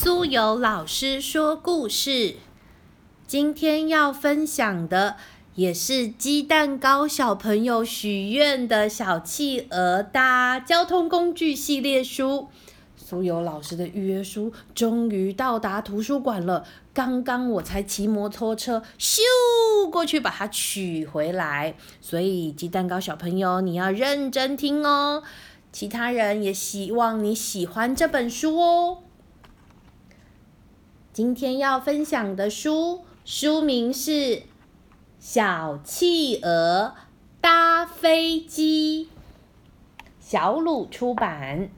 苏有老师说故事，今天要分享的也是鸡蛋糕小朋友许愿的小企鹅搭交通工具系列书。苏有老师的预约书终于到达图书馆了，刚刚我才骑摩托车咻过去把它取回来，所以鸡蛋糕小朋友你要认真听哦。其他人也希望你喜欢这本书哦。今天要分享的书书名是《小企鹅搭飞机》，小鲁出版。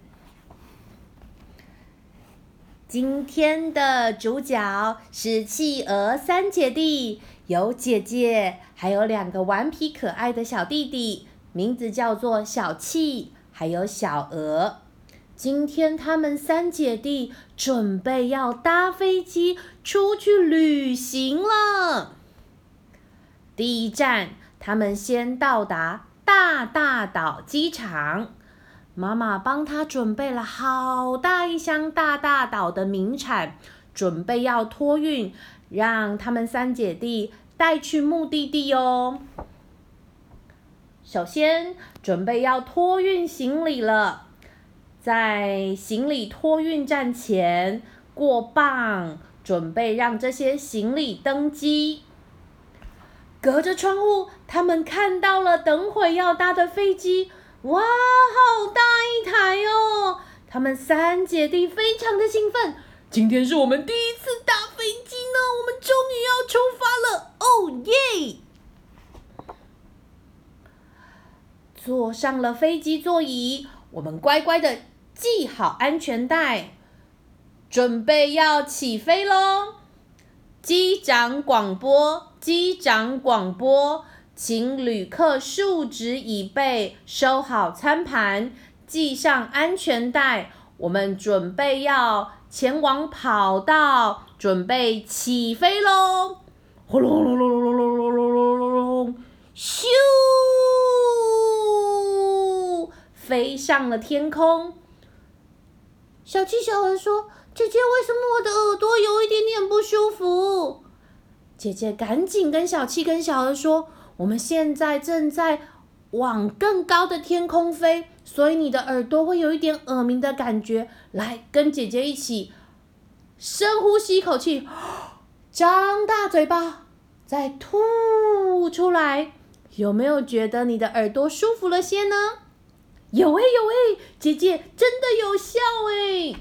今天的主角是企鹅三姐弟，有姐姐，还有两个顽皮可爱的小弟弟，名字叫做小企，还有小鹅。今天他们三姐弟准备要搭飞机出去旅行了。第一站，他们先到达大大岛机场。妈妈帮他准备了好大一箱大大岛的名产，准备要托运，让他们三姐弟带去目的地哦。首先，准备要托运行李了。在行李托运站前过磅，准备让这些行李登机。隔着窗户，他们看到了等会要搭的飞机。哇，好大一台哦！他们三姐弟非常的兴奋。今天是我们第一次搭飞机呢，我们终于要出发了！哦耶！坐上了飞机座椅，我们乖乖的。系好安全带，准备要起飞喽！机长广播，机长广播，请旅客竖直椅背，收好餐盘，系上安全带。我们准备要前往跑道，准备起飞喽！轰隆隆隆隆隆隆隆隆隆隆，咻！飞上了天空。小七、小鹅说：“姐姐，为什么我的耳朵有一点点不舒服？”姐姐赶紧跟小七、跟小鹅说：“我们现在正在往更高的天空飞，所以你的耳朵会有一点耳鸣的感觉。来，跟姐姐一起深呼吸一口气，张大嘴巴，再吐出来。有没有觉得你的耳朵舒服了些呢？”有哎有哎，姐姐真的有效哎！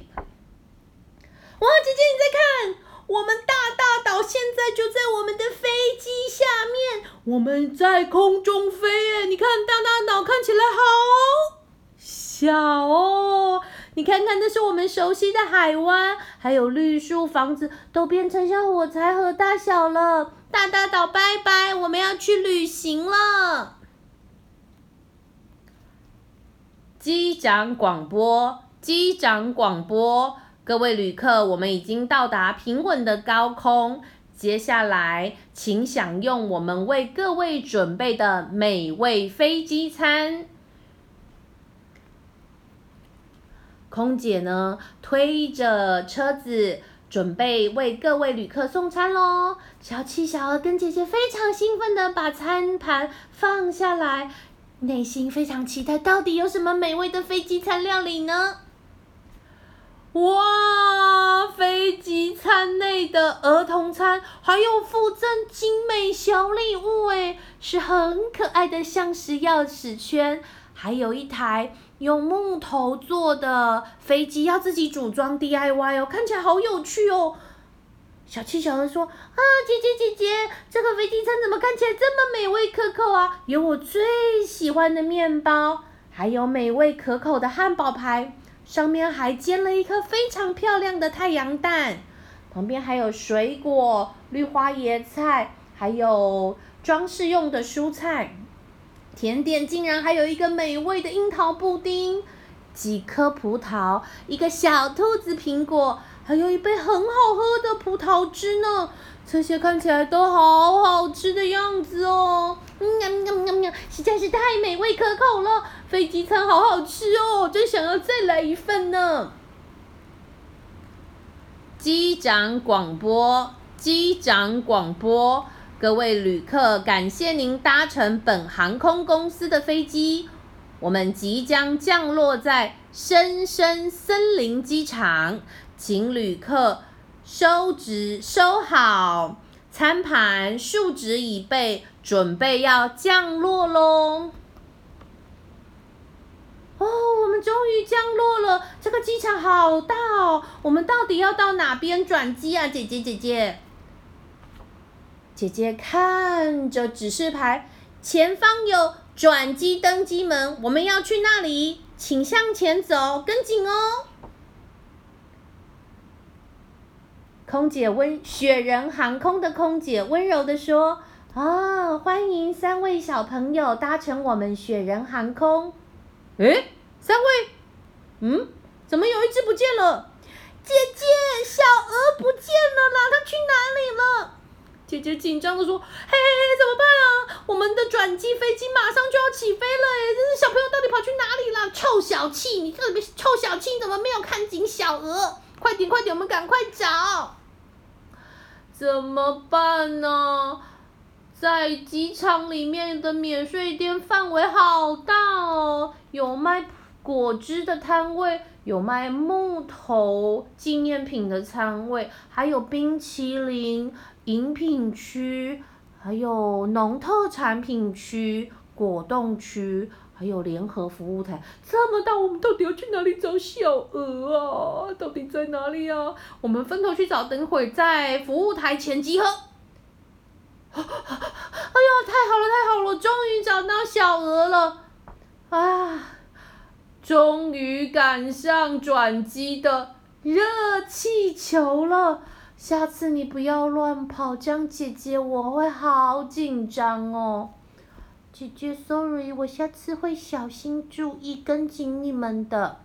哇，姐姐你在看，我们大大岛现在就在我们的飞机下面，我们在空中飞哎！你看大大岛看起来好小哦，你看看，那是我们熟悉的海湾，还有绿树房子都变成像火柴盒大小了。大大岛拜拜，我们要去旅行了。机长广播，机长广播，各位旅客，我们已经到达平稳的高空，接下来请享用我们为各位准备的美味飞机餐。空姐呢，推着车子，准备为各位旅客送餐喽。小七、小鹅跟姐姐非常兴奋的把餐盘放下来。内心非常期待，到底有什么美味的飞机餐料理呢？哇，飞机餐内的儿童餐还有附赠精美小礼物诶，是很可爱的橡实钥匙圈，还有一台用木头做的飞机，要自己组装 DIY 哦，看起来好有趣哦。小七小说：“啊，姐姐姐姐，这个飞机餐怎么看起来这么美味可口啊？有我最喜欢的面包，还有美味可口的汉堡排，上面还煎了一颗非常漂亮的太阳蛋，旁边还有水果、绿花椰菜，还有装饰用的蔬菜，甜点竟然还有一个美味的樱桃布丁，几颗葡萄，一个小兔子苹果。”还有一杯很好喝的葡萄汁呢，这些看起来都好好吃的样子哦，喵喵喵喵，实在是太美味可口了，飞机餐好好吃哦，真想要再来一份呢。机长广播，机长广播，各位旅客，感谢您搭乘本航空公司的飞机。我们即将降落在深深森林机场，请旅客收纸收好餐盘，竖直椅背，准备要降落喽。哦，我们终于降落了！这个机场好大哦。我们到底要到哪边转机啊，姐姐姐姐？姐姐看着指示牌，前方有转机登机门，我们要去那里，请向前走，跟紧哦。空姐温雪人航空的空姐温柔的说：“啊，欢迎三位小朋友搭乘我们雪人航空。”哎，三位，嗯，怎么有一只不见了？姐姐，小鹅不见了啦，它去哪里了？姐姐紧张的说：“嘿嘿嘿，怎么办啊？我们的转机飞机马上就要起飞了，哎，这是小朋友到底跑去哪里了？臭小气，你这个臭小气，你怎么没有看紧小鹅？快点，快点，我们赶快找。怎么办呢？在机场里面的免税店范围好大哦。”有卖果汁的摊位，有卖木头纪念品的摊位，还有冰淇淋饮品区，还有农特产品区、果冻区，还有联合服务台。这么大，我们到底要去哪里找小鹅啊？到底在哪里啊？我们分头去找，等会在服务台前集合。哎呦，太好了，太好了，终于找到小鹅了！啊！终于赶上转机的热气球了，下次你不要乱跑，这样姐姐我会好紧张哦。姐姐，sorry，我下次会小心注意，跟紧你们的。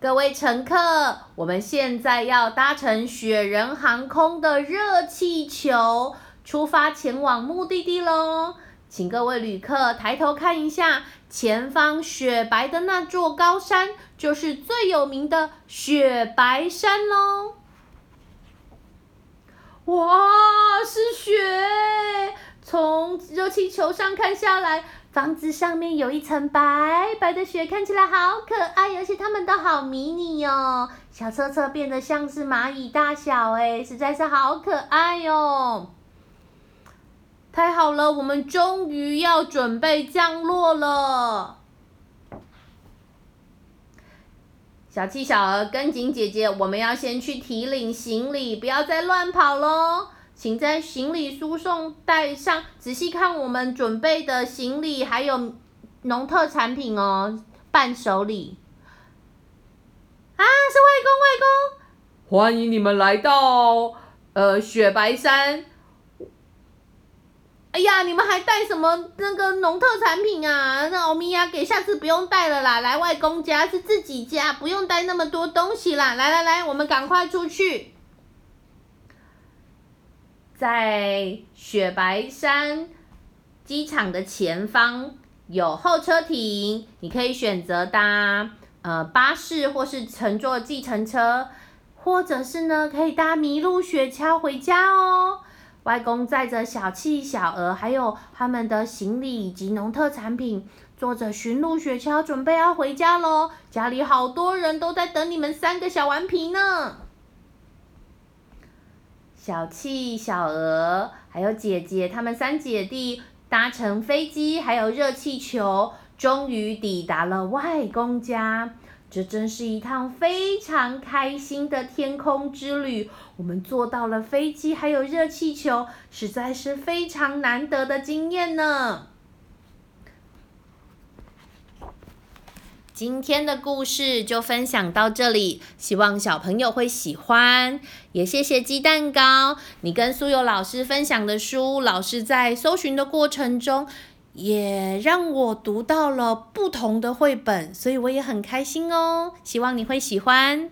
各位乘客，我们现在要搭乘雪人航空的热气球，出发前往目的地喽。请各位旅客抬头看一下，前方雪白的那座高山，就是最有名的雪白山喽！哇，是雪！从热气球上看下来，房子上面有一层白白的雪，看起来好可爱，而且它们都好迷你哦。小车车变得像是蚂蚁大小，哎，实在是好可爱哟！太好了，我们终于要准备降落了。小七、小鹅，跟紧姐姐，我们要先去提领行李，不要再乱跑喽。请在行李输送带上仔细看我们准备的行李，还有农特产品哦，伴手礼。啊，是外公，外公，欢迎你们来到呃雪白山。哎呀，你们还带什么那个农特产品啊？那欧米亚给下次不用带了啦，来外公家是自己家，不用带那么多东西啦。来来来，我们赶快出去。在雪白山机场的前方有候车亭，你可以选择搭呃巴士，或是乘坐计程车，或者是呢可以搭麋鹿雪橇回家哦。外公载着小气、小鹅，还有他们的行李以及农特产品，坐着驯鹿雪橇，准备要回家喽。家里好多人都在等你们三个小顽皮呢。小气、小鹅还有姐姐，他们三姐弟搭乘飞机，还有热气球，终于抵达了外公家。这真是一趟非常开心的天空之旅。我们坐到了飞机，还有热气球，实在是非常难得的经验呢。今天的故事就分享到这里，希望小朋友会喜欢。也谢谢鸡蛋糕，你跟苏有老师分享的书，老师在搜寻的过程中。也让我读到了不同的绘本，所以我也很开心哦。希望你会喜欢。